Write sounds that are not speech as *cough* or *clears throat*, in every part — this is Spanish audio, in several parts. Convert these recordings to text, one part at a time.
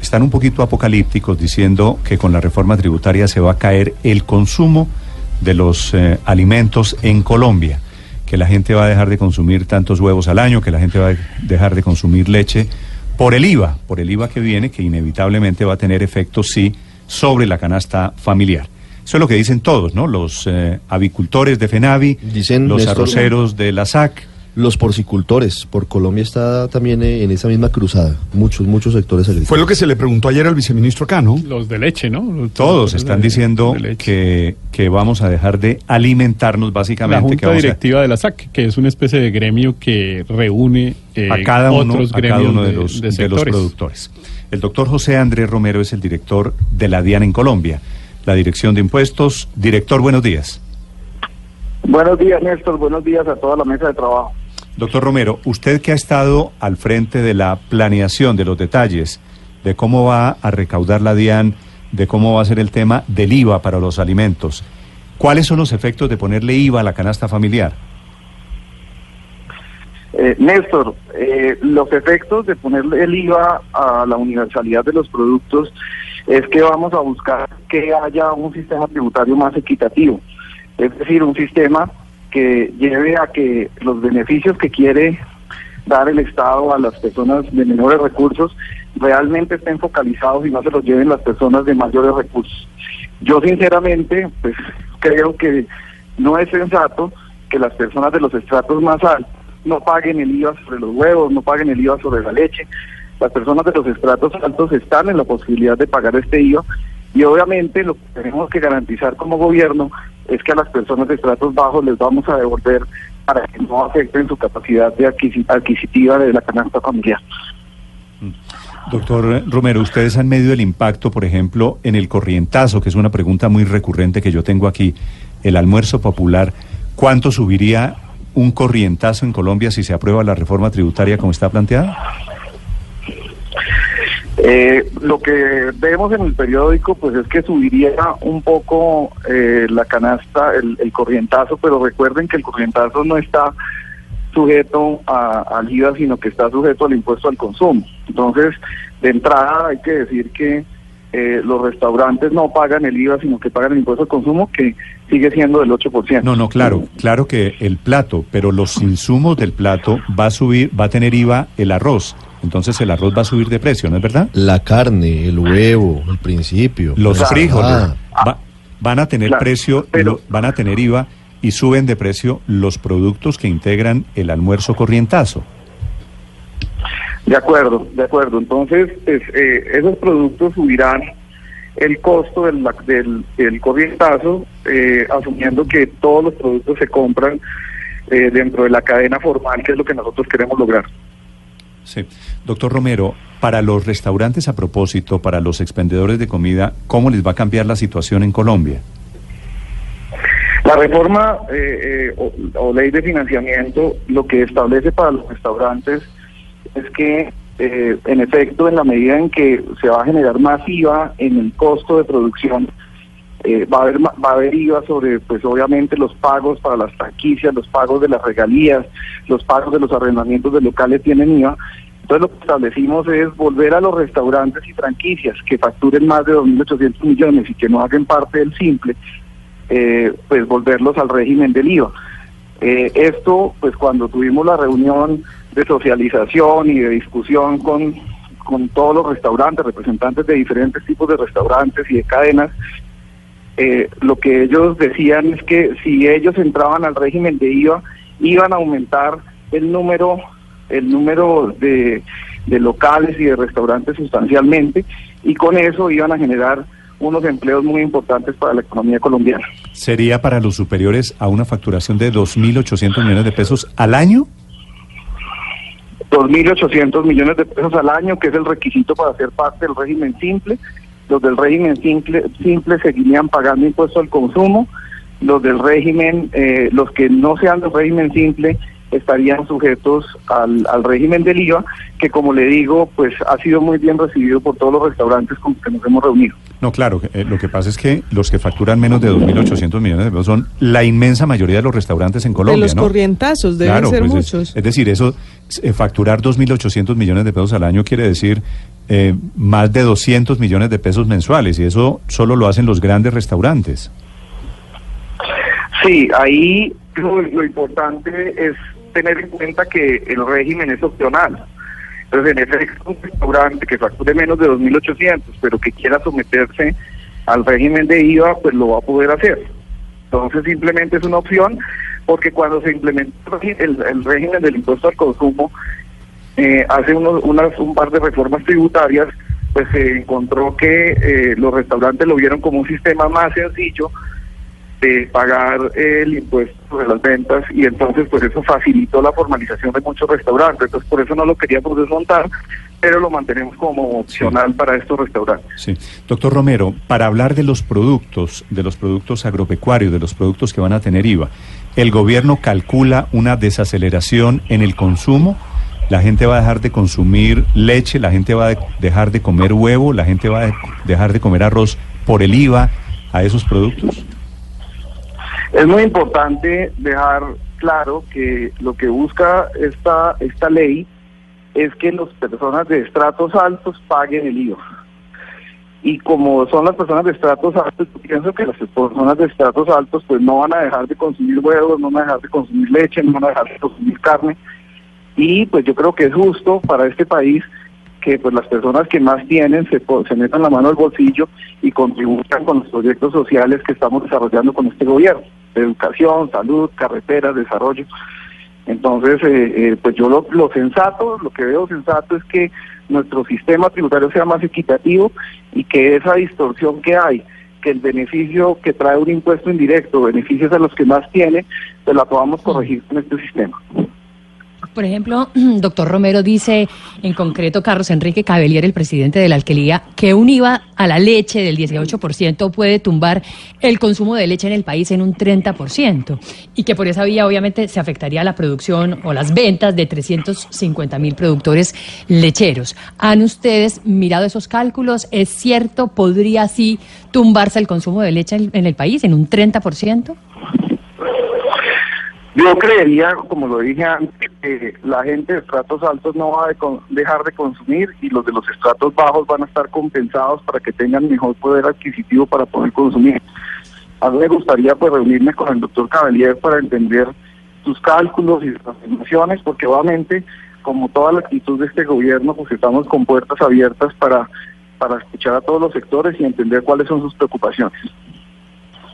están un poquito apocalípticos diciendo que con la reforma tributaria se va a caer el consumo de los eh, alimentos en Colombia, que la gente va a dejar de consumir tantos huevos al año, que la gente va a dejar de consumir leche por el IVA, por el IVA que viene, que inevitablemente va a tener efectos, sí, sobre la canasta familiar. Eso es lo que dicen todos, ¿no? Los eh, avicultores de FENAVI, Dicen, los Néstor, arroceros de la SAC, Los porcicultores, por Colombia está también eh, en esa misma cruzada. Muchos, muchos sectores agrícolas. Fue lo que se le preguntó ayer al viceministro acá, ¿no? Los de leche, ¿no? Los- Todos los están de- diciendo que, que vamos a dejar de alimentarnos La básicamente. que Junta a- Directiva de la SAC, que es una especie de gremio que reúne eh, a cada uno, otros a cada gremios uno de, los, de de los productores. El doctor José Andrés Romero es el director de la DIAN en Colombia, la Dirección de Impuestos. Director, buenos días. Buenos días, Néstor. Buenos días a toda la mesa de trabajo. Doctor Romero, usted que ha estado al frente de la planeación de los detalles de cómo va a recaudar la DIAN, de cómo va a ser el tema del IVA para los alimentos, ¿cuáles son los efectos de ponerle IVA a la canasta familiar? Eh, Néstor, eh, los efectos de ponerle el IVA a la universalidad de los productos es que vamos a buscar que haya un sistema tributario más equitativo, es decir, un sistema que lleve a que los beneficios que quiere dar el Estado a las personas de menores recursos realmente estén focalizados y no se los lleven las personas de mayores recursos. Yo sinceramente, pues creo que no es sensato que las personas de los estratos más altos no paguen el IVA sobre los huevos, no paguen el IVA sobre la leche. Las personas de los estratos altos están en la posibilidad de pagar este IVA y obviamente lo que tenemos que garantizar como gobierno es que a las personas de estratos bajos les vamos a devolver para que no afecten su capacidad de adquisi- adquisitiva de la canasta familiar. Doctor Romero, ustedes han medido el impacto, por ejemplo, en el corrientazo, que es una pregunta muy recurrente que yo tengo aquí, el almuerzo popular. ¿Cuánto subiría un corrientazo en Colombia si se aprueba la reforma tributaria como está planteada? Eh, lo que vemos en el periódico pues es que subiría un poco eh, la canasta, el, el corrientazo, pero recuerden que el corrientazo no está sujeto a- al IVA, sino que está sujeto al impuesto al consumo. Entonces, de entrada hay que decir que eh, los restaurantes no pagan el IVA, sino que pagan el impuesto al consumo, que sigue siendo del 8%. No, no, claro, claro que el plato, pero los insumos del plato va a subir, va a tener IVA el arroz. Entonces el arroz va a subir de precio, ¿no es verdad? La carne, el huevo, el principio. Los frijoles va- van a tener Claro, precio, pero- lo- van a tener IVA y suben de precio los productos que integran el almuerzo corrientazo. De acuerdo, de acuerdo. Entonces, pues, eh, esos productos subirán el costo del, del, del corrientazo, eh, asumiendo que todos los productos se compran eh, dentro de la cadena formal, que es lo que nosotros queremos lograr. Sí. Doctor Romero, para los restaurantes a propósito, para los expendedores de comida, ¿cómo les va a cambiar la situación en Colombia? La reforma eh, eh, o, ley de financiamiento lo que establece para los restaurantes es que, eh, en efecto, en la medida en que se va a generar más IVA en el costo de producción, eh, va a haber va a haber IVA sobre, pues obviamente los pagos para las franquicias, los pagos de las regalías, los pagos de los arrendamientos de locales tienen IVA. Entonces lo que establecimos es volver a los restaurantes y franquicias que facturen más de 2.800 millones y que no hagan parte del simple, eh, pues volverlos al régimen del IVA. Eh, esto, pues cuando tuvimos la reunión de socialización y de discusión con, con todos los restaurantes, representantes de diferentes tipos de restaurantes y de cadenas, eh, lo que ellos decían es que si ellos entraban al régimen de IVA, iban a aumentar el número, el número de, de locales y de restaurantes sustancialmente, y con eso iban a generar unos empleos muy importantes para la economía colombiana. ¿Sería para los superiores a una facturación de 2.800 millones de pesos al año? 2.800 millones de pesos al año, que es el requisito para ser parte del régimen simple. Los del régimen simple, simple seguirían pagando impuesto al consumo. Los del régimen, eh, los que no sean del régimen simple, estarían sujetos al, al régimen del IVA, que como le digo, pues ha sido muy bien recibido por todos los restaurantes con los que nos hemos reunido. No, claro, eh, lo que pasa es que los que facturan menos de 2.800 millones de pesos son la inmensa mayoría de los restaurantes en Colombia, de los ¿no? corrientazos deben Claro, ser pues es- muchos. Es, decir, eso, eh, facturar 2.800 millones de pesos al año quiere decir eh, más de 200 millones de pesos mensuales, y eso solo lo hacen los grandes restaurantes. Sí, ahí lo, lo importante es tener en cuenta que el régimen es opcional. Entonces, en efecto, un restaurante que facture menos de 2.800, pero que quiera someterse al régimen de IVA, pues lo va a poder hacer. Entonces, simplemente es una opción, porque cuando se implementó el, régimen del impuesto al consumo, eh, hace unos, unas, un par de reformas tributarias, pues se encontró que eh, los restaurantes lo vieron como un sistema más sencillo de pagar el impuesto sobre las ventas y entonces pues eso facilitó la formalización de muchos restaurantes. Entonces por eso no lo queríamos desmontar, pero lo mantenemos como opcional para estos restaurantes. Sí. Doctor Romero, para hablar de los productos, de los productos agropecuarios, de los productos que van a tener IVA, ¿el gobierno calcula una desaceleración en el consumo? ¿La gente va a dejar de consumir leche? ¿La gente va a de- dejar de comer huevo? ¿La gente va a de- dejar de comer arroz por el IVA a esos productos? Es muy importante dejar claro que lo que busca esta, esta ley es que las personas de estratos altos paguen el IVA. Y como son las personas de estratos altos, yo pienso que las personas de estratos altos pues no van a dejar de consumir huevos, no van a dejar de consumir leche, no van a dejar de consumir carne. Y pues yo creo que es justo para este país que pues las personas que más tienen se, metan la mano al bolsillo y contribuyan con los proyectos sociales que estamos desarrollando con este gobierno, educación, salud, carreteras, desarrollo. Entonces, eh, eh, pues yo lo, lo sensato, lo que veo sensato es que nuestro sistema tributario sea más equitativo y que esa distorsión que hay, que el beneficio que trae un impuesto indirecto, beneficios a los que más tiene, pues la podamos corregir con este sistema. Por ejemplo, *clears throat* doctor Romero dice, en concreto, Carlos Enrique Cabellier, el presidente de la alquilía, que un IVA a la leche del 18% puede tumbar el consumo de leche en el país en un 30% y que por esa vía obviamente se afectaría la producción o las ventas de 350 mil productores lecheros. ¿Han ustedes mirado esos cálculos? ¿Es cierto? ¿Podría así tumbarse el consumo de leche en el país en un 30%? Yo creería, como lo dije antes, que la gente de estratos altos no va a dejar de consumir y los de los estratos bajos van a estar compensados para que tengan mejor poder adquisitivo para poder consumir. A mí me gustaría pues reunirme con el doctor Cabellier para entender sus cálculos y sus afirmaciones, porque obviamente, como toda la actitud de este gobierno, pues estamos con puertas abiertas para, para escuchar a todos los sectores y entender cuáles son sus preocupaciones.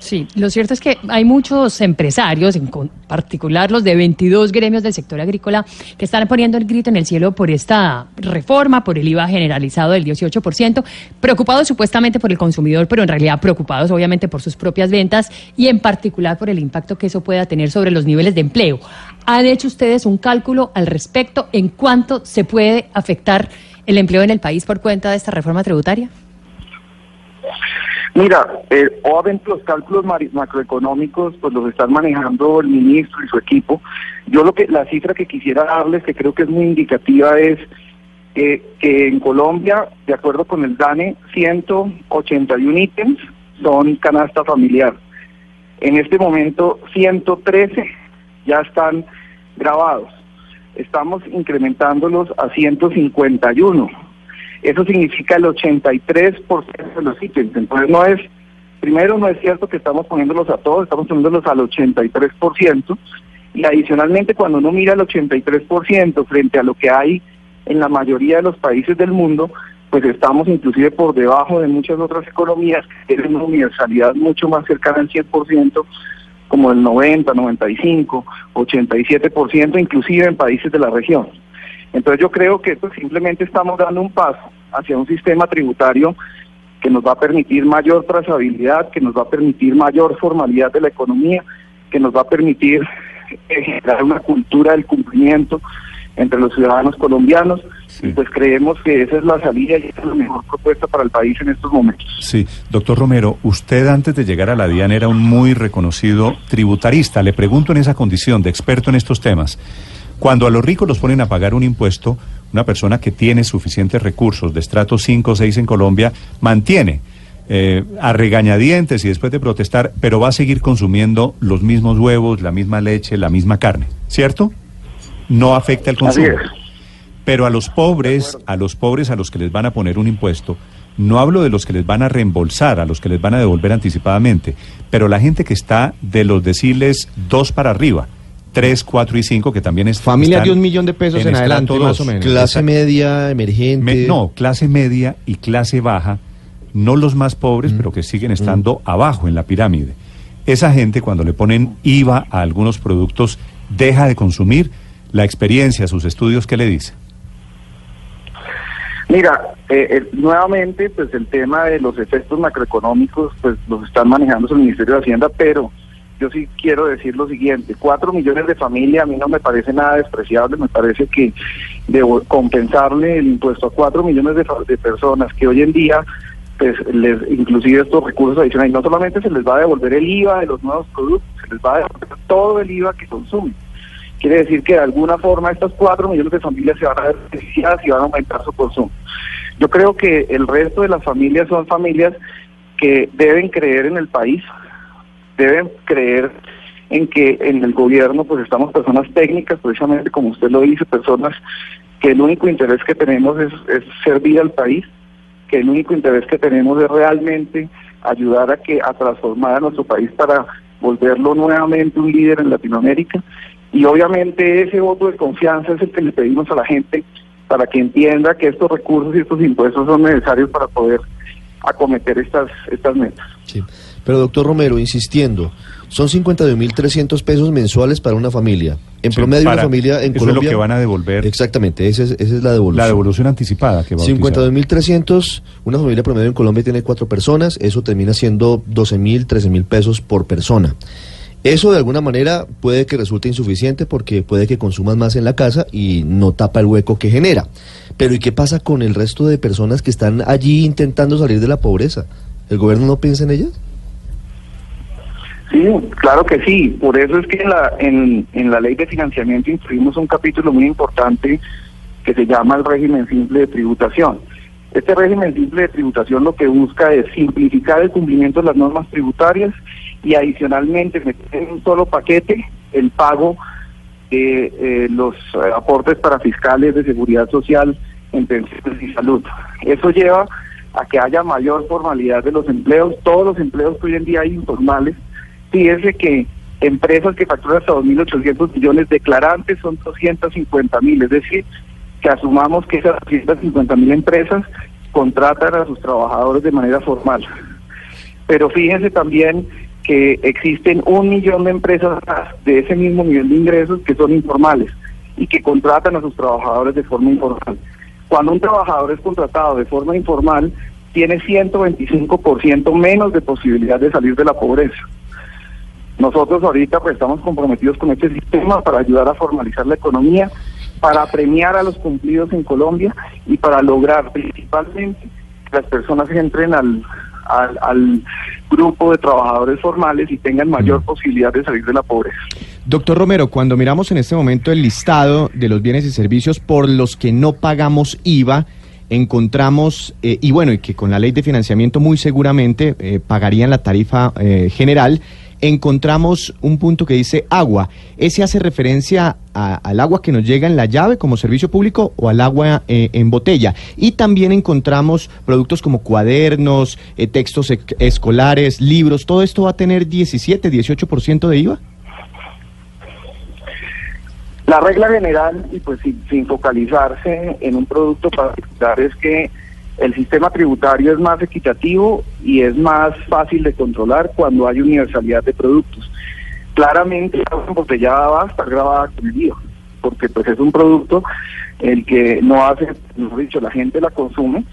Sí, lo cierto es que hay muchos empresarios, en particular los de 22 gremios del sector agrícola, que están poniendo el grito en el cielo por esta reforma, por el IVA generalizado del 18%, preocupados supuestamente por el consumidor, pero en realidad preocupados obviamente por sus propias ventas y en particular por el impacto que eso pueda tener sobre los niveles de empleo. ¿Han hecho ustedes un cálculo al respecto en cuánto se puede afectar el empleo en el país por cuenta de esta reforma tributaria? Mira, eh, obviamente los cálculos macroeconómicos pues los están manejando el ministro y su equipo. Yo lo que la cifra que quisiera darles, que creo que es muy indicativa, es que en Colombia, de acuerdo con el DANE, 181 ítems son canasta familiar. En este momento, 113 ya están grabados. Estamos incrementándolos a 151 eso significa el 83% de los ítems. Entonces no es, primero no es cierto que estamos poniéndolos a todos, estamos poniéndolos al 83%, y adicionalmente cuando uno mira el 83% frente a lo que hay en la mayoría de los países del mundo, pues estamos inclusive por debajo de muchas otras economías que tienen una universalidad mucho más cercana al 100%, como el 90, 95, 87%, inclusive en países de la región. Entonces yo creo que pues, simplemente estamos dando un paso hacia un sistema tributario que nos va a permitir mayor trazabilidad, que nos va a permitir mayor formalidad de la economía, que nos va a permitir eh, generar una cultura del cumplimiento entre los ciudadanos colombianos. Y pues creemos que esa es la salida y esa es la mejor propuesta para el país en estos momentos. Sí, doctor Romero, usted antes de llegar a la DIAN era un muy reconocido tributarista. Le pregunto en esa condición de experto en estos temas. Cuando a los ricos los ponen a pagar un impuesto, una persona que tiene suficientes recursos de estrato 5 o 6 en Colombia mantiene eh, a regañadientes y después de protestar, pero va a seguir consumiendo los mismos huevos, la misma leche, la misma carne, ¿cierto? No afecta el consumo. Pero a los pobres, a los pobres a los que les van a poner un impuesto, no hablo de los que les van a reembolsar, a los que les van a devolver anticipadamente, pero la gente que está de los deciles dos para arriba, tres, cuatro y cinco, que también es Familias están de un millón de pesos en, adelante, más o menos. Clase Exacto. media, emergente. Me- no, clase media y clase baja, no los más pobres, pero que siguen estando abajo en la pirámide. Esa gente, cuando le ponen IVA a algunos productos, deja de consumir. La experiencia, sus estudios, ¿qué le dice? Mira, eh, eh, nuevamente, pues el tema de los efectos macroeconómicos, pues los están manejando el Ministerio de Hacienda, pero yo sí quiero decir lo siguiente, cuatro millones de familias a mí no me parece nada despreciable, me parece que compensarle el impuesto a cuatro millones de personas que hoy en día, pues les, inclusive estos recursos adicionales, no solamente se les va a devolver el IVA de los nuevos productos, se les va a devolver todo el IVA que consumen. Quiere decir que de alguna forma estas cuatro millones de familias se van a ver beneficiadas y van a aumentar su consumo. Yo creo que el resto de las familias son familias que deben creer en el país, deben creer en que en el gobierno pues estamos personas técnicas, precisamente como usted lo dice, personas que el único interés que tenemos es, es servir al país, que el único interés que tenemos es realmente ayudar a que a transformar a nuestro país para volverlo nuevamente un líder en Latinoamérica. Y obviamente ese voto de confianza es el que le pedimos a la gente para que entienda que estos recursos y estos impuestos son necesarios para poder acometer estas estas metas. Sí. Pero doctor Romero, insistiendo, son 52.300 pesos mensuales para una familia. En Sí, promedio para- una familia en eso es Colombia... lo que van a devolver. Exactamente, esa es, esa es la devolución. La devolución anticipada que va a utilizar. 52.300, una familia promedio en Colombia tiene cuatro personas, eso termina siendo 12.000, 13.000 pesos por persona. Eso de alguna manera puede que resulte insuficiente porque puede que consuman más en la casa y no tapa el hueco que genera. Pero ¿y qué pasa con el resto de personas que están allí intentando salir de la pobreza? ¿El gobierno no piensa en ellas? Sí, claro que sí. Por eso es que en la, en, en la ley de financiamiento incluimos un capítulo muy importante que se llama el régimen simple de tributación. Este régimen simple de tributación lo que busca es simplificar el cumplimiento de las normas tributarias y adicionalmente meter en un solo paquete el pago de eh, los eh, aportes para fiscales de seguridad social en pensiones y salud. Eso lleva a que haya mayor formalidad de los empleos. Todos los empleos que hoy en día hay informales, fíjese que empresas que facturan hasta 2.800 millones declarantes son 250 mil, es decir, que asumamos que esas 250 mil empresas contratan a sus trabajadores de manera formal. Pero fíjense también que existen un millón de empresas de ese mismo millón de ingresos que son informales y que contratan a sus trabajadores de forma informal. Cuando un trabajador es contratado de forma informal, tiene 125% menos de posibilidad de salir de la pobreza. Nosotros ahorita pues estamos comprometidos con este sistema para ayudar a formalizar la economía, para premiar a los cumplidos en Colombia y para lograr principalmente que las personas entren al, al, al grupo de trabajadores formales y tengan mayor posibilidad de salir de la pobreza. Doctor Romero, cuando miramos en este momento el listado de los bienes y servicios por los que no pagamos IVA, encontramos, eh, y bueno, y que con la ley de financiamiento muy seguramente eh, pagarían la tarifa eh, general, encontramos un punto que dice agua. ¿Ese hace referencia a- al agua que nos llega en la llave como servicio público o al agua eh, en botella? Y también encontramos productos como cuadernos, eh, textos escolares, libros, ¿todo esto va a tener 17, 18% de IVA? La regla general, y pues sin, sin focalizarse en un producto particular, es que el sistema tributario es más equitativo y es más fácil de controlar cuando hay universalidad de productos. Claramente la agua embotellada va a estar grabada con el IVA, porque pues es un producto el que no hace, mejor dicho, la gente la consume,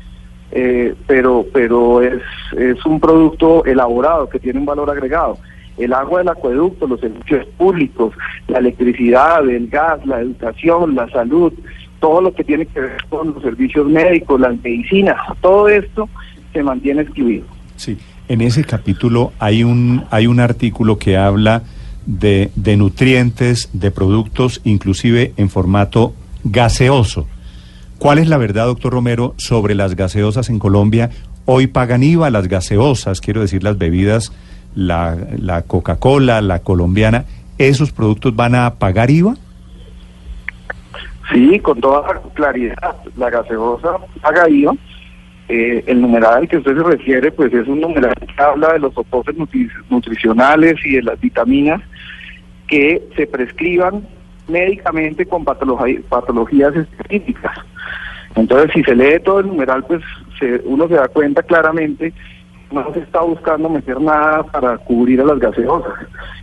eh, pero, pero es, es un producto elaborado que tiene un valor agregado. El agua del acueducto, los servicios públicos, la electricidad, el gas, la educación, la salud, todo lo que tiene que ver con los servicios médicos, las medicinas, todo esto se mantiene excluido. Sí, en ese capítulo hay un, hay un artículo que habla de, de nutrientes, de productos, inclusive en formato gaseoso. ¿Cuál es la verdad, doctor Romero, sobre las gaseosas en Colombia? Hoy pagan IVA las gaseosas, quiero decir las bebidas, la, la Coca-Cola, la colombiana. ¿Esos productos van a pagar IVA? Sí, con toda claridad, la gaseosa paga IVA. Eh, el numeral al que usted se refiere, pues es un numeral que habla de los soportes nutri- nutricionales y de las vitaminas que se prescriban médicamente con patologi- patologías específicas. Entonces, si se lee todo el numeral, pues se- uno se da cuenta claramente no se está buscando meter nada para cubrir a las gaseosas.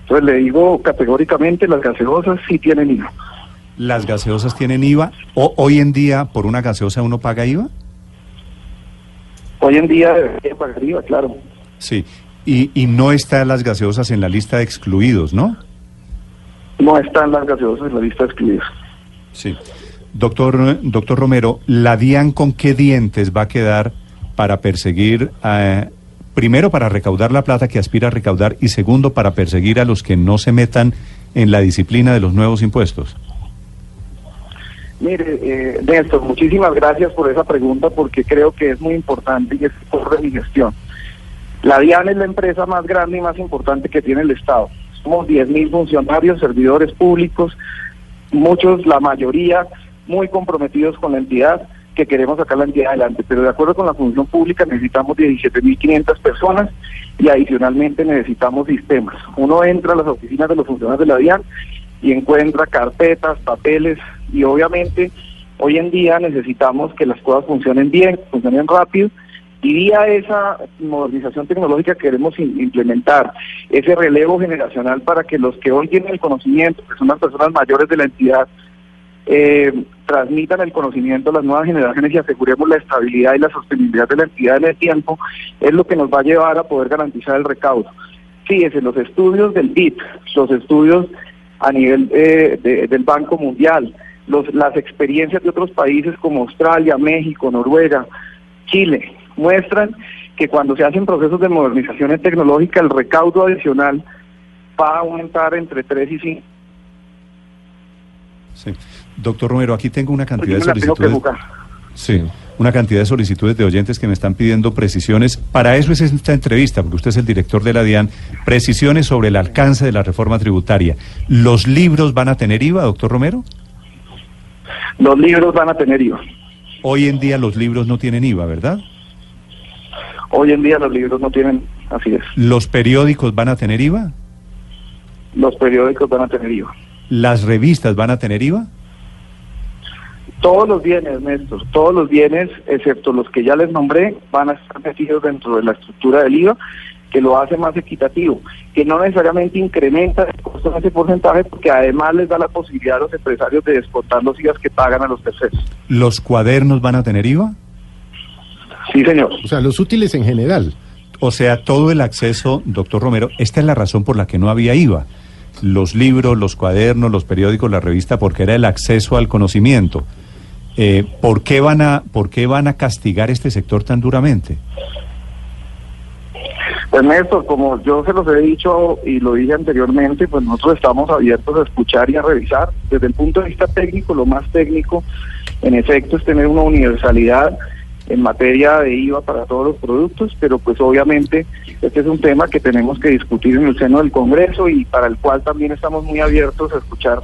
Entonces, le digo categóricamente, las gaseosas sí tienen IVA. ¿Las gaseosas tienen IVA? ¿O hoy en día por una gaseosa uno paga IVA? Hoy en día debería pagar IVA, claro. Sí. Y, y no están las gaseosas en la lista de excluidos, ¿no? No están las gaseosas en la lista de excluidos. Sí. Doctor, doctor Romero, ¿la DIAN con qué dientes va a quedar para perseguir, eh, primero para recaudar la plata que aspira a recaudar y segundo para perseguir a los que no se metan en la disciplina de los nuevos impuestos? Mire, eh, Néstor, muchísimas gracias por esa pregunta porque creo que es muy importante y es por mi gestión. La DIAN es la empresa más grande y más importante que tiene el Estado. Somos 10.000 funcionarios, servidores públicos, muchos, la mayoría, muy comprometidos con la entidad, que queremos sacar la entidad adelante. Pero de acuerdo con la función pública necesitamos 17.500 personas y adicionalmente necesitamos sistemas. Uno entra a las oficinas de los funcionarios de la DIAN y encuentra carpetas, papeles y obviamente hoy en día necesitamos que las cosas funcionen bien, funcionen rápido y vía esa modernización tecnológica que queremos implementar, ese relevo generacional para que los que hoy tienen el conocimiento, que son las personas mayores de la entidad, eh, transmitan el conocimiento a las nuevas generaciones y aseguremos la estabilidad y la sostenibilidad de la entidad en el tiempo, es lo que nos va a llevar a poder garantizar el recaudo. Fíjese, los estudios del BIP, los estudios a nivel eh, de- del Banco Mundial, los, las experiencias de otros países como Australia, México, Noruega, Chile, muestran que cuando se hacen procesos de modernización tecnológica, el recaudo adicional va a aumentar entre 3 y 5. Sí. Doctor Romero, aquí tengo una cantidad de solicitudes. Sí, una cantidad de solicitudes de oyentes que me están pidiendo precisiones. Para eso es esta entrevista, porque usted es el director de la DIAN. Precisiones sobre el alcance de la reforma tributaria. ¿Los libros van a tener IVA, doctor Romero? Los libros van a tener IVA. Hoy en día los libros no tienen IVA, ¿verdad? Hoy en día los libros no tienen, así es. ¿Los periódicos van a tener IVA? Los periódicos van a tener IVA. ¿Las revistas van a tener IVA? Todos los bienes, Néstor, todos los bienes, excepto los que ya les nombré, van a estar metidos dentro de la estructura del IVA, que lo hace más equitativo, que no necesariamente incrementa el costo en ese porcentaje, porque además les da la posibilidad a los empresarios de descontar los IVAs que pagan a los terceros. ¿Los cuadernos van a tener IVA? Sí, señor. O sea, los útiles en general. O sea, todo el acceso, doctor Romero, esta es la razón por la que no había IVA. Los libros, los cuadernos, los periódicos, la revista, porque era el acceso al conocimiento. Eh, ¿por, qué van a, ¿Por qué van a castigar este sector tan duramente? Pues Néstor, como yo se los he dicho y lo dije anteriormente, pues nosotros estamos abiertos a escuchar y a revisar. Desde el punto de vista técnico, lo más técnico, en efecto, es tener una universalidad en materia de IVA para todos los productos, pero pues obviamente este es un tema que tenemos que discutir en el seno del Congreso y para el cual también estamos muy abiertos a escuchar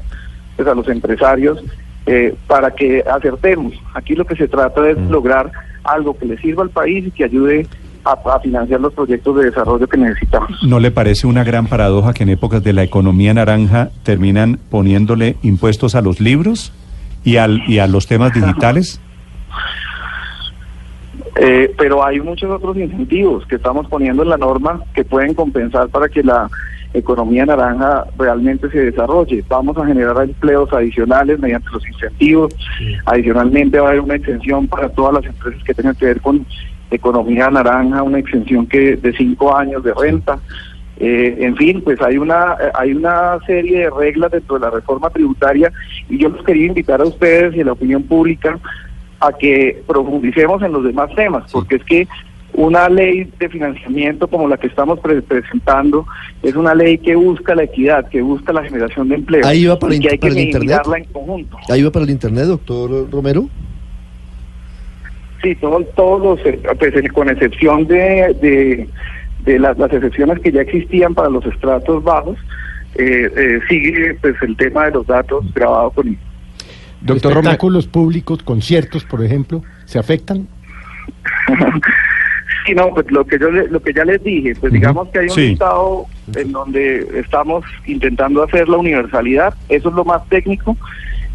pues, a los empresarios eh, para que acertemos. Aquí lo que se trata es lograr algo que le sirva al país y que ayude a, a financiar los proyectos de desarrollo que necesitamos. ¿No le parece una gran paradoja que en épocas de la economía naranja terminan poniéndole impuestos a los libros y, al, y a los temas digitales? *laughs* Eh, pero hay muchos otros incentivos que estamos poniendo en la norma que pueden compensar para que la economía naranja realmente se desarrolle. Vamos a generar empleos adicionales mediante los incentivos. Adicionalmente va a haber una exención para todas las empresas que tengan que ver con economía naranja, una exención que de cinco años de renta. Eh, en fin, pues hay una hay una serie de reglas dentro de la reforma tributaria y yo los quería invitar a ustedes y a la opinión pública a que profundicemos en los demás temas, porque es que una ley de financiamiento como la que estamos pre- presentando es una ley que busca la equidad, que busca la generación de empleo Ahí va para y que hay que para el internet. en conjunto. ¿Ahí va para el internet, doctor Romero? Sí, todo- todos los, eh, pues, con excepción de, de, de las, las excepciones que ya existían para los estratos bajos, eh, eh, sigue pues el tema de los datos grabados con Doctor Romero. Espectáculos públicos, conciertos, por ejemplo, ¿se afectan? *laughs* Sí, no, pues lo que yo le- lo que ya les dije, pues digamos que hay un Sí. estado en donde estamos intentando hacer la universalidad, eso es lo más técnico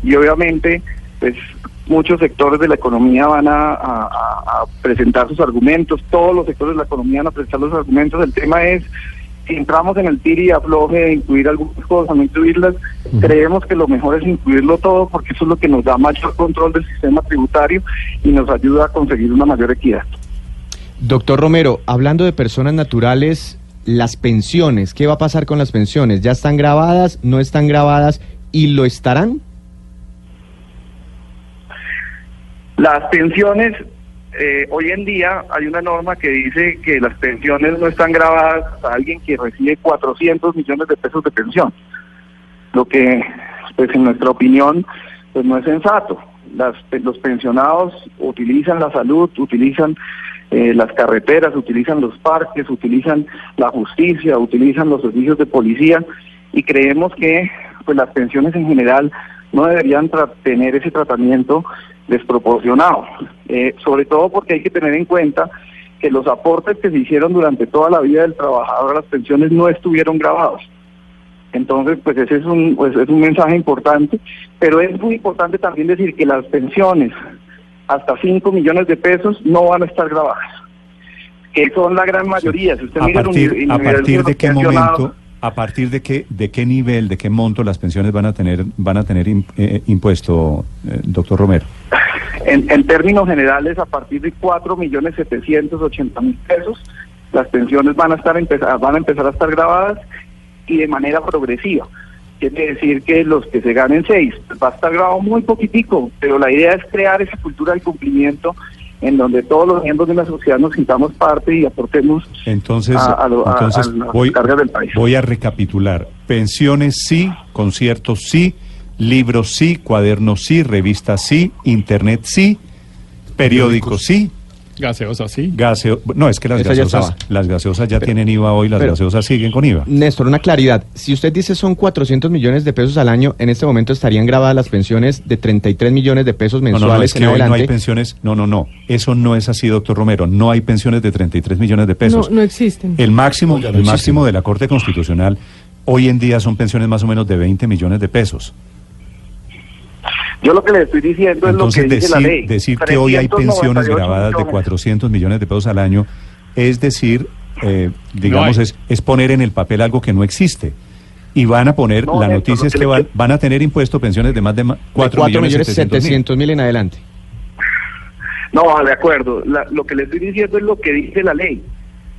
y obviamente pues muchos sectores de la economía van a, a- a- a presentar sus argumentos, todos los sectores de la economía van a presentar los argumentos, el tema es si entramos en el tiri y afloje de incluir algunas cosas, no incluirlas, creemos que lo mejor es incluirlo todo porque eso es lo que nos da mayor control del sistema tributario y nos ayuda a conseguir una mayor equidad. Doctor Romero, hablando de personas naturales, las pensiones, ¿qué va a pasar con las pensiones? ¿Ya están grabadas, no están grabadas y lo estarán? Las pensiones, eh, hoy en día hay una norma que dice que las pensiones no están grabadas a alguien que recibe 400 millones de pesos de pensión, lo que, pues en nuestra opinión, pues no es sensato. Las, los pensionados utilizan la salud, utilizan eh, las carreteras, utilizan los parques, utilizan la justicia, utilizan los servicios de policía y creemos que pues las pensiones en general no deberían tener ese tratamiento desproporcionado, Eh, sobre todo porque hay que tener en cuenta que los aportes que se hicieron durante toda la vida del trabajador a las pensiones no estuvieron grabados. Entonces, pues ese es un, pues, es un mensaje importante, pero es muy importante también decir que las pensiones hasta 5 millones de pesos no van a estar grabadas, que son la gran mayoría. Si usted a mira partir, uni- a partir de qué momento, a partir de qué, de qué nivel, de qué monto las pensiones van a tener, van a tener im- eh, impuesto, eh, doctor Romero. En, en términos generales, a partir de 4.780.000 pesos, las pensiones van a estar van a empezar a estar grabadas y de manera progresiva. Quiere decir que los que se ganen 6 va a estar grabado muy poquitico, pero la idea es crear esa cultura del cumplimiento en donde todos los miembros de la sociedad nos sintamos parte y aportemos Entonces, a, a lo- a- entonces a las voy, cargas del país. voy a recapitular. Pensiones sí, conciertos sí, libros sí, cuadernos sí, revistas sí, internet sí, periódicos sí, Gaseosa, sí. gaseo no es que las Esa ya gaseosas, estaba. las gaseosas ya tienen IVA hoy, las pero- gaseosas siguen con IVA. Néstor, una claridad. Si usted dice son 400 millones de pesos al año, en este momento estarían grabadas las pensiones de 33 millones de pesos No, mensuales no, no, es en que hoy no adelante. hay pensiones. No, no, no. Eso no es así, doctor Romero. No hay pensiones de 33 millones de pesos. No, no existen. El máximo, No, ya no el existen. máximo de la Corte Constitucional hoy en día son pensiones más o menos de 20 millones de pesos. Yo lo que le estoy diciendo Entonces es lo que dice la ley. decir que hoy hay pensiones 398 grabadas de millones. 400 millones de pesos al año es decir, eh, digamos, es, es poner en el papel algo que no existe. Y van a poner, No, la Néstor, noticia es que van, van a tener impuesto pensiones de más de ma- 4 4 millones millones 700 mil. 700 mil en adelante. No, de acuerdo. La- lo que le estoy diciendo es lo que dice la ley.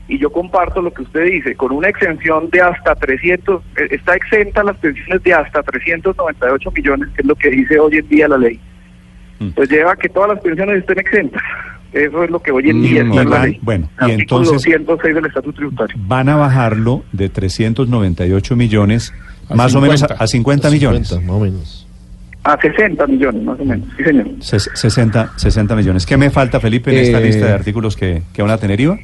Y yo comparto lo que usted dice, con una exención de hasta 300, eh, está exenta las pensiones de hasta 398 millones, que es lo que dice hoy en día la ley. Mm. Pues lleva a que todas las pensiones estén exentas. Eso es lo que hoy en Mm, día está y en la ley. bueno, y entonces- 206 del Estatuto Tributario. van a bajarlo de 398 millones A más o menos a, 50. a 50 millones. 50, más o menos. A 60 millones, más o menos. Sí, señor. Ses- 60, 60 millones. ¿Qué me falta, Felipe, en esta Eh, lista de artículos que, que van a tener IVA?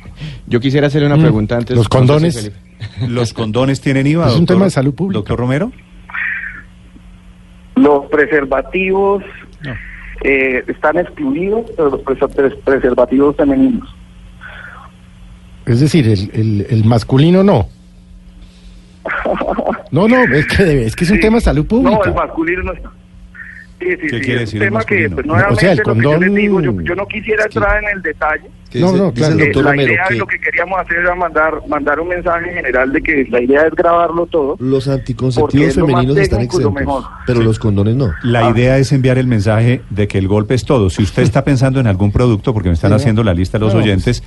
Yo quisiera hacerle una Mm, pregunta antes. los condones. ¿Los condones tienen IVA? Es un doctor- tema de salud pública. Doctor Romero. Los preservativos eh, están excluidos, pero los pres- preservativos femeninos. Es decir, el, el, el masculino no. *laughs* No, no, es que, debe- es, que es un Sí. tema de salud No, el pública. masculino no está. Sí, sí, ¿Qué sí, quiere es decir tema que, pues, O sea, el lo que yo condón- les digo, yo, yo no quisiera entrar en el detalle. No, no, claro. Eh, la idea, que lo que queríamos hacer era mandar, mandar un mensaje general de que la idea es grabarlo todo. los Porque anticonceptivos es lo más femeninos están lo exentos, mejor. pero los condones no. La idea es enviar el mensaje de que el golpe es todo. Si usted está pensando en algún producto, porque me están haciendo la lista los No, oyentes,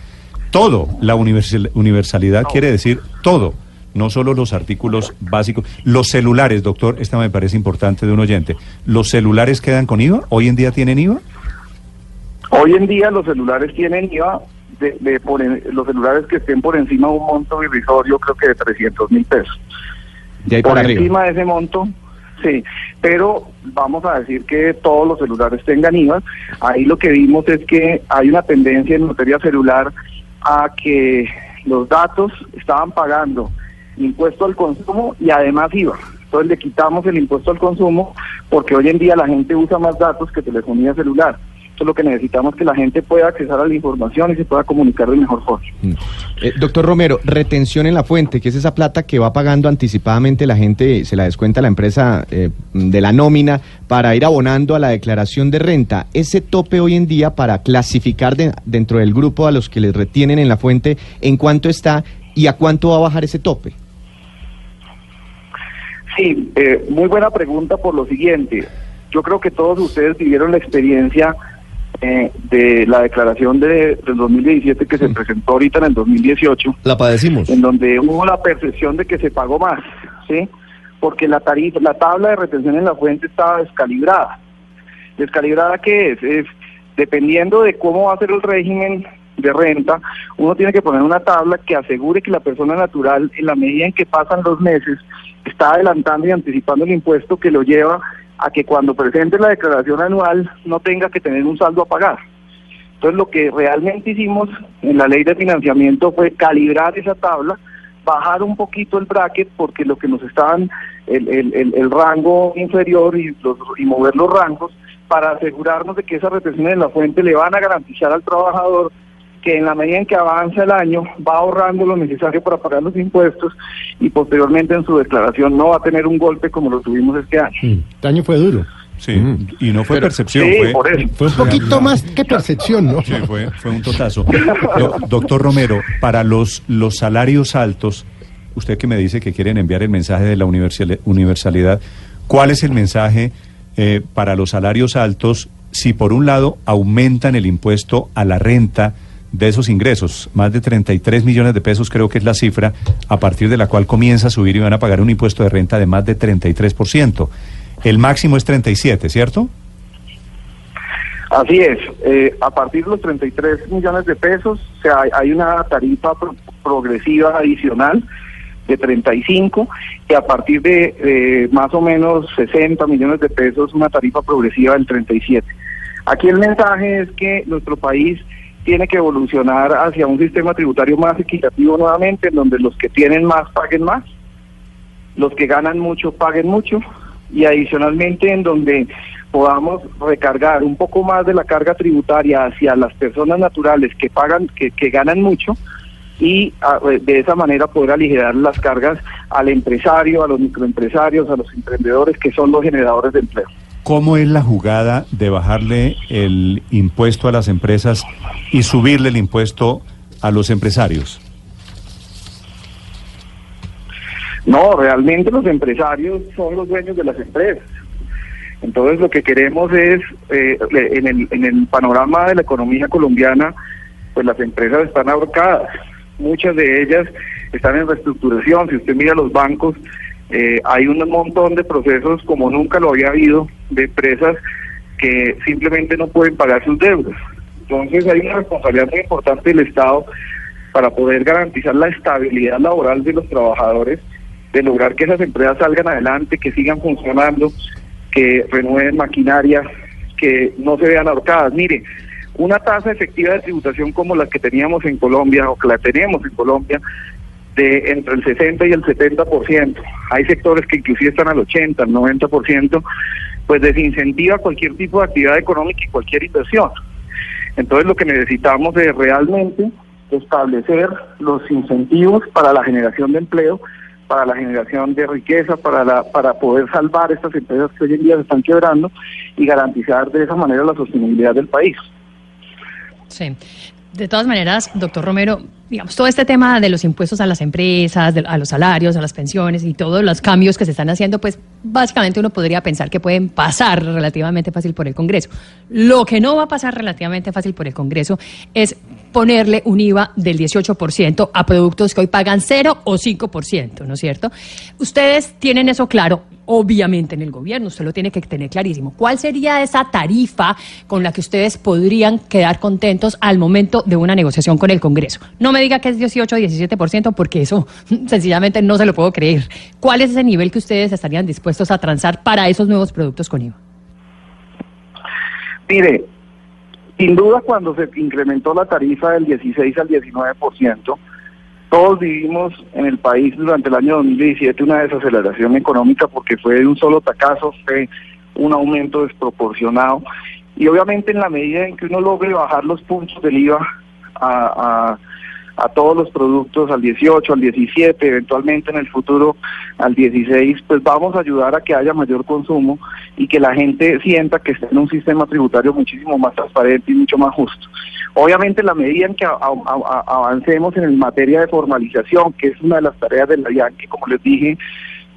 todo, la universal- universalidad quiere decir todo, no solo los artículos básicos. Los celulares, doctor, esta me parece importante de un oyente. ¿Los celulares quedan con IVA? ¿Hoy en día tienen IVA? Hoy en día los celulares tienen IVA de, de por en- los celulares que estén por encima de un monto irrisorio, creo que de 300 mil pesos. De ahí por para arriba. encima de ese monto, sí, pero vamos a decir que todos los celulares tengan IVA. Ahí lo que vimos es que hay una tendencia en materia celular a que los datos estaban pagando impuesto al consumo y además IVA. Entonces le quitamos el impuesto al consumo porque hoy en día la gente usa más datos que telefonía celular. Entonces lo que necesitamos es que la gente pueda acceder a la información y se pueda comunicar de mejor forma. Mm. Eh, doctor Romero, retención en la fuente, que es esa plata que va pagando anticipadamente la gente, se la descuenta la empresa eh, de la nómina para ir abonando a la declaración de renta. Ese tope hoy en día para clasificar de- dentro del grupo a los que les retienen en la fuente, ¿en cuánto está y a cuánto va a bajar ese tope? Sí, eh, muy buena pregunta por lo siguiente. Yo creo que todos ustedes vivieron la experiencia eh, de la declaración de, del 2017 que se presentó ahorita en el 2018, La padecimos. en donde hubo la percepción de que se pagó más, ¿sí? Porque la tarifa, la tabla de retención en la fuente estaba descalibrada. ¿Descalibrada qué es? Es dependiendo de cómo va a ser el régimen de renta, uno tiene que poner una tabla que asegure que la persona natural, en la medida en que pasan los meses, está adelantando y anticipando el impuesto que lo lleva a que cuando presente la declaración anual no tenga que tener un saldo a pagar. Entonces lo que realmente hicimos en la ley de financiamiento fue calibrar esa tabla, bajar un poquito el bracket porque lo que nos estaban el, el, el, el rango inferior y, los, y mover los rangos para asegurarnos de que esas retenciones en la fuente le van a garantizar al trabajador que en la medida en que avanza el año va ahorrando lo necesario para pagar los impuestos y posteriormente en su declaración no va a tener un golpe como lo tuvimos este año. Mm, Este año fue duro. Sí, y no fue percepción, Sí, fue, por eso. Fue un poquito más que percepción, ¿no? Sí, fue, fue un totazo. Do- doctor Romero, para los, los salarios altos, usted que me dice que quieren enviar el mensaje de la universal- universalidad, ¿cuál es el mensaje eh, para los salarios altos si por un lado aumentan el impuesto a la renta de esos ingresos? Más de 33 millones de pesos creo que es la cifra a partir de la cual comienza a subir y van a pagar un impuesto de renta de más de 33%. El máximo es 37, ¿cierto? Así es, eh, a partir de los 33 millones de pesos o sea, hay, una tarifa pro- progresiva adicional de 35 y a partir de eh, más o menos 60 millones de pesos una tarifa progresiva del 37. Aquí el mensaje es que nuestro país tiene que evolucionar hacia un sistema tributario más equitativo nuevamente, en donde los que tienen más paguen más, los que ganan mucho paguen mucho y adicionalmente en donde podamos recargar un poco más de la carga tributaria hacia las personas naturales que pagan, que, que ganan mucho y ah, de esa manera poder aligerar las cargas al empresario, a los microempresarios, a los emprendedores que son los generadores de empleo. ¿Cómo es la jugada de bajarle el impuesto a las empresas y subirle el impuesto a los empresarios? No, realmente los empresarios son los dueños de las empresas. Entonces lo que queremos es, eh, en, el, en el panorama de la economía colombiana, pues las empresas están ahorcadas. Muchas de ellas están en reestructuración. Si usted mira los bancos, eh, hay un montón de procesos como nunca lo había habido de empresas que simplemente no pueden pagar sus deudas. Entonces hay una responsabilidad muy importante del Estado para poder garantizar la estabilidad laboral de los trabajadores, de lograr que esas empresas salgan adelante, que sigan funcionando, que renueven maquinaria, que no se vean ahorcadas. Mire, una tasa efectiva de tributación como la que teníamos en Colombia o que la tenemos en Colombia de entre el 60 y el 70%. Hay sectores que inclusive están al 80, al 90%, pues desincentiva cualquier tipo de actividad económica y cualquier inversión. Entonces lo que necesitamos es realmente establecer los incentivos para la generación de empleo para la generación de riqueza, para, la, para poder salvar estas empresas que hoy en día se están quebrando y garantizar de esa manera la sostenibilidad del país. Sí. De todas maneras, doctor Romero, digamos, todo este tema de los impuestos a las empresas, de- a los salarios, a las pensiones y todos los cambios que se están haciendo, pues básicamente uno podría pensar que pueden pasar relativamente fácil por el Congreso. Lo que no va a pasar relativamente fácil por el Congreso es ponerle un IVA del 18% a productos que hoy pagan 0 o 5%, ¿no es cierto? Ustedes tienen eso claro, obviamente en el gobierno, usted lo tiene que tener clarísimo. ¿Cuál sería esa tarifa con la que ustedes podrían quedar contentos al momento de una negociación con el Congreso? No me diga que es 18 o 17% porque eso *laughs* sencillamente no se lo puedo creer. ¿Cuál es ese nivel que ustedes estarían dispuestos a transar para esos nuevos productos con IVA? Mire, sin duda cuando se incrementó la tarifa del 16 al 19%, todos vivimos en el país durante el año 2017 una desaceleración económica porque fue un solo tacazo, fue un aumento desproporcionado. Y obviamente en la medida en que uno logre bajar los puntos del IVA a, a- todos los productos al 18, al 17, eventualmente en el futuro al 16, pues vamos a ayudar a que haya mayor consumo y que la gente sienta que está en un sistema tributario muchísimo más transparente y mucho más justo. Obviamente, en la medida en que avancemos en materia de formalización, que es una de las tareas de la DIAN, que como les dije,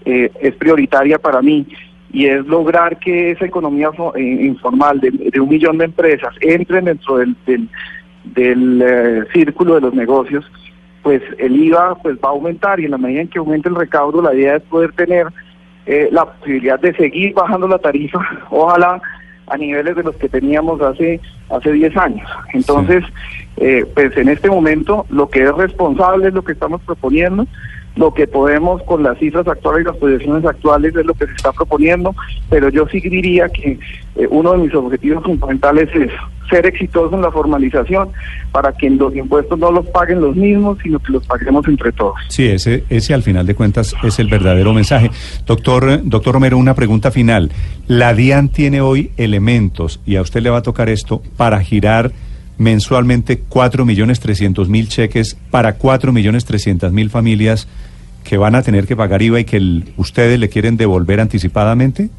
eh, es prioritaria para mí, y es lograr que esa economía eh, informal de, un millón de empresas entren dentro del, del, eh, círculo de los negocios, pues el IVA pues va a aumentar y en la medida en que aumente el recaudo, la idea es poder tener eh, la posibilidad de seguir bajando la tarifa, *laughs* ojalá a niveles de los que teníamos hace hace 10 años. Entonces, eh, pues en este momento lo que es responsable es lo que estamos proponiendo, lo que podemos con las cifras actuales y las proyecciones actuales es lo que se está proponiendo, pero yo sí diría que eh, uno de mis objetivos fundamentales es ser exitoso en la formalización para que los impuestos no los paguen los mismos, sino que los paguemos entre todos. Sí, ese, ese al final de cuentas es el verdadero mensaje. Doctor, doctor Romero, una pregunta final. La DIAN tiene hoy elementos, y a usted le va a tocar esto, para girar mensualmente 4 millones 300 mil cheques para 4 millones 300 mil familias que van a tener que pagar IVA y que ustedes le quieren devolver anticipadamente?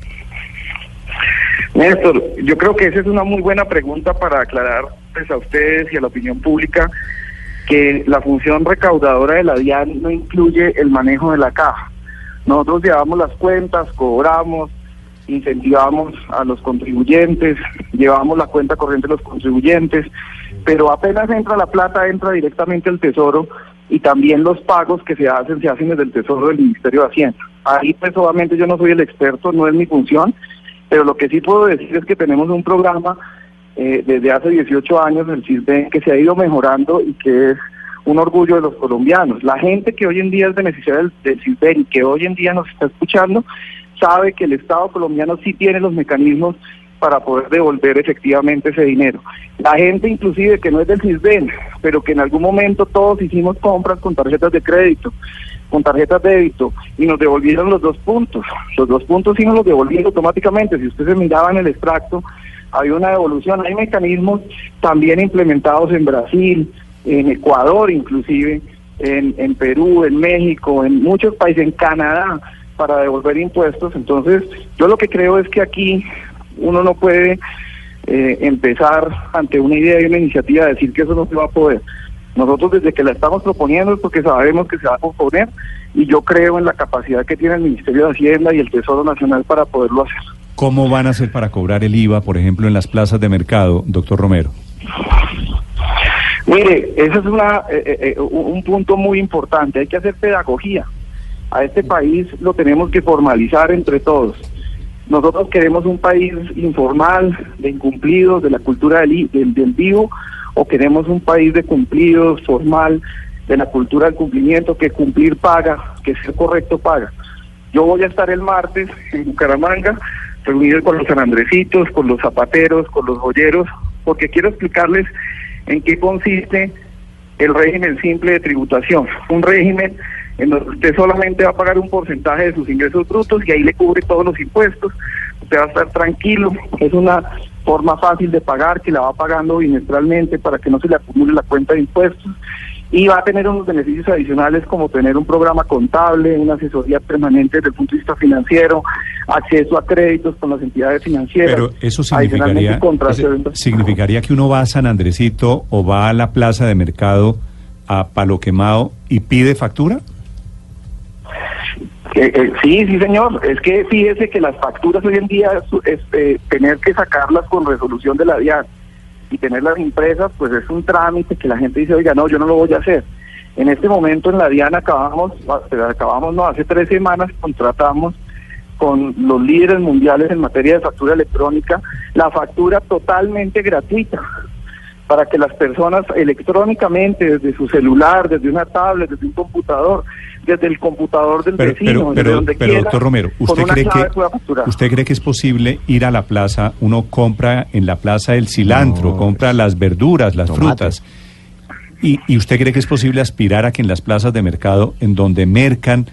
Néstor, yo creo que esa es una muy buena pregunta para aclarar pues, a ustedes y a la opinión pública que la función recaudadora de la DIAN no incluye el manejo de la caja. Nosotros llevamos las cuentas, cobramos, incentivamos a los contribuyentes, llevamos la cuenta corriente de los contribuyentes, pero apenas entra la plata, entra directamente al Tesoro y también los pagos que se hacen, se hacen desde el Tesoro del Ministerio de Hacienda. Ahí pues obviamente yo no soy el experto, no es mi función, pero lo que sí puedo decir es que tenemos un programa eh, desde hace 18 años del CISBEN que se ha ido mejorando y que es un orgullo de los colombianos. La gente que hoy en día es beneficiaria del, del CISBEN y que hoy en día nos está escuchando, sabe que el Estado colombiano sí tiene los mecanismos para poder devolver efectivamente ese dinero. La gente inclusive que no es del CISBEN, pero que en algún momento todos hicimos compras con tarjetas de crédito, con tarjetas de débito, y nos devolvieron los dos puntos. Los dos puntos sí nos los devolvieron automáticamente. Si usted se miraba en el extracto, había una devolución. Hay mecanismos también implementados en Brasil, en Ecuador inclusive, en Perú, en México, en muchos países, en Canadá, para devolver impuestos. Entonces, yo lo que creo es que aquí uno no puede eh, empezar ante una idea y una iniciativa a decir que eso no se va a poder. Nosotros desde que la estamos proponiendo es porque sabemos que se va a proponer y yo creo en la capacidad que tiene el Ministerio de Hacienda y el Tesoro Nacional para poderlo hacer. ¿Cómo van a hacer para cobrar el IVA, por ejemplo, en las plazas de mercado, doctor Romero? Mire, ese es una, eh, eh, un punto muy importante. Hay que hacer pedagogía. A este país lo tenemos que formalizar entre todos. Nosotros queremos un país informal, de incumplidos, de la cultura del, del, del vivo, o queremos un país de cumplidos, formal, de la cultura del cumplimiento, que cumplir paga, que ser correcto paga. Yo voy a estar el martes en Bucaramanga, reunido con los sanandresitos, con los zapateros, con los joyeros, porque quiero explicarles en qué consiste el régimen simple de tributación. Un régimen en donde usted solamente va a pagar un porcentaje de sus ingresos brutos y ahí le cubre todos los impuestos. Usted va a estar tranquilo. Es una forma fácil de pagar que la va pagando bimestralmente para que no se le acumule la cuenta de impuestos. y va a tener unos beneficios adicionales como tener un programa contable, una asesoría permanente desde el punto de vista financiero, acceso a créditos con las entidades financieras. Pero eso significaría, ese- significaría que uno va a San Andresito o va a la plaza de mercado a Palo Quemado y pide factura. Eh, eh, sí, sí, señor. Es que fíjese que las facturas hoy en día su- es, eh, tener que sacarlas con resolución de la DIAN y tenerlas impresas, pues es un trámite que la gente dice, oiga, no, yo no lo voy a hacer. En este momento en la DIAN acabamos, eh, acabamos, no, hace tres semanas contratamos con los líderes mundiales en materia de factura electrónica la factura totalmente gratuita para que las personas electrónicamente desde su celular, desde una tablet, desde un computador, desde el computador del Pero, vecino, pero, desde donde pero quiera, doctor Romero, ¿usted una cree que usted cree que es posible ir a la plaza, uno compra en la plaza el cilantro, No, compra las verduras, las tomate. frutas? Y, ¿Y usted cree que es posible aspirar a que en las plazas de mercado, en donde mercan,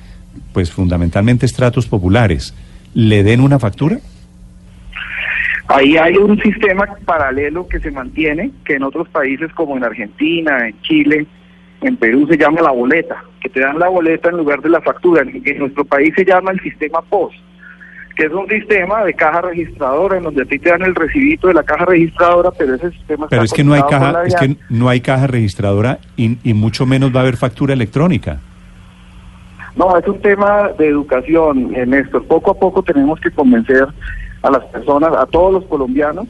pues fundamentalmente estratos populares, le den una factura? Ahí hay un sistema paralelo que se mantiene, que en otros países como en Argentina, en Chile, en Perú se llama la boleta, que te dan la boleta en lugar de la factura. En, nuestro país se llama el sistema POS, que es un sistema de caja registradora en donde a ti te dan el recibito de la caja registradora, pero ese sistema Pero está es que no hay caja, es que no hay caja registradora y, y mucho menos va a haber factura electrónica. No, es un tema de educación, Néstor. Poco a poco tenemos que convencer a las personas, a todos los colombianos,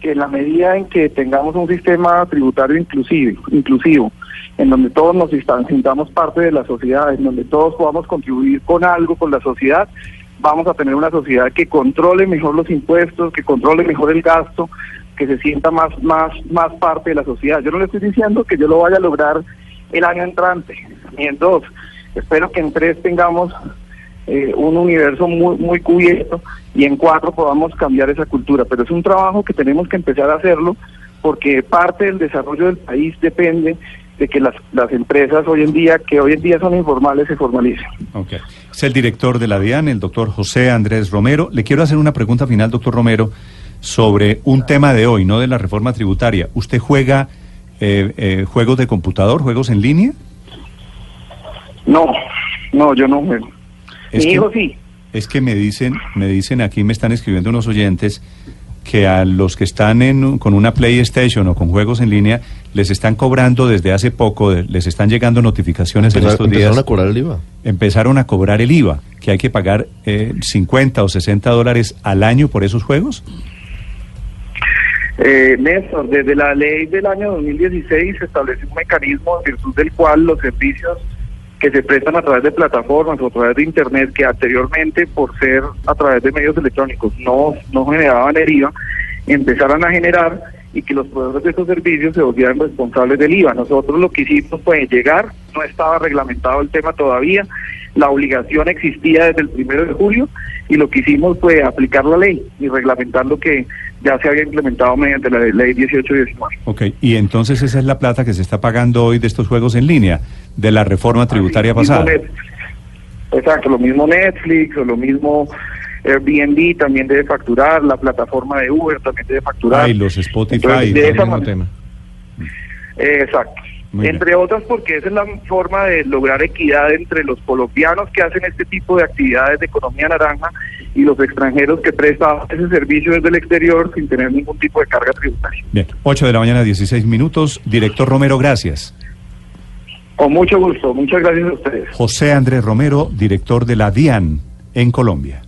que en la medida en que tengamos un sistema tributario inclusivo, inclusivo en donde todos nos sintamos parte de la sociedad, en donde todos podamos contribuir con algo con la sociedad, vamos a tener una sociedad que controle mejor los impuestos, que controle mejor el gasto, que se sienta más, más, más parte de la sociedad. Yo no le estoy diciendo que yo lo vaya a lograr el año entrante, ni en dos. Espero que en tres tengamos eh, un universo muy, muy cubierto y en cuatro podamos cambiar esa cultura. Pero es un trabajo que tenemos que empezar a hacerlo porque parte del desarrollo del país depende de que las, las empresas hoy en día, que hoy en día son informales, se formalicen. Ok. Es el director de la DIAN, el doctor José Andrés Romero. Le quiero hacer una pregunta final, doctor Romero, sobre un tema de hoy, no de la reforma tributaria. ¿Usted juega eh, eh, juegos de computador, juegos en línea? No, no, yo no juego. Es Mi que- hijo sí. Es que me dicen, me dicen aquí, me están escribiendo unos oyentes que a los que están en, con una PlayStation o con juegos en línea les están cobrando desde hace poco, les están llegando notificaciones en Empezar- estos empezaron días. a cobrar el IVA. Empezaron a cobrar el IVA, que hay que pagar eh, 50 o 60 dólares al año por esos juegos. Eh, Néstor, desde la ley del año 2016 se establece un mecanismo en virtud del cual los servicios que se prestan a través de plataformas o a través de Internet, que anteriormente por ser a través de medios electrónicos no, no generaban el IVA, empezaran a generar y que los proveedores de estos servicios se volvieran responsables del IVA. Nosotros lo que hicimos fue llegar, no estaba reglamentado el tema todavía, la obligación existía desde el primero de julio y lo que hicimos fue aplicar la ley y reglamentar lo que ya se había implementado mediante la ley 1819. Ok, y entonces esa es la plata que se está pagando hoy de estos juegos en línea, de la reforma tributaria pasada. Exacto, lo mismo Netflix o lo mismo Airbnb también debe facturar, la plataforma de Uber también debe facturar. Ay, los Spotify, Entonces, de esa mismo manera- tema. Eh, Exacto. Muy bien. entre otras porque esa es la forma de lograr equidad entre los colombianos que hacen este tipo de actividades de economía naranja y los extranjeros que prestan ese servicio desde el exterior sin tener ningún tipo de carga tributaria. Bien, 8 de la mañana, 16 minutos. Director Romero, gracias. Con mucho gusto, muchas gracias a ustedes. José Andrés Romero, director de la DIAN en Colombia.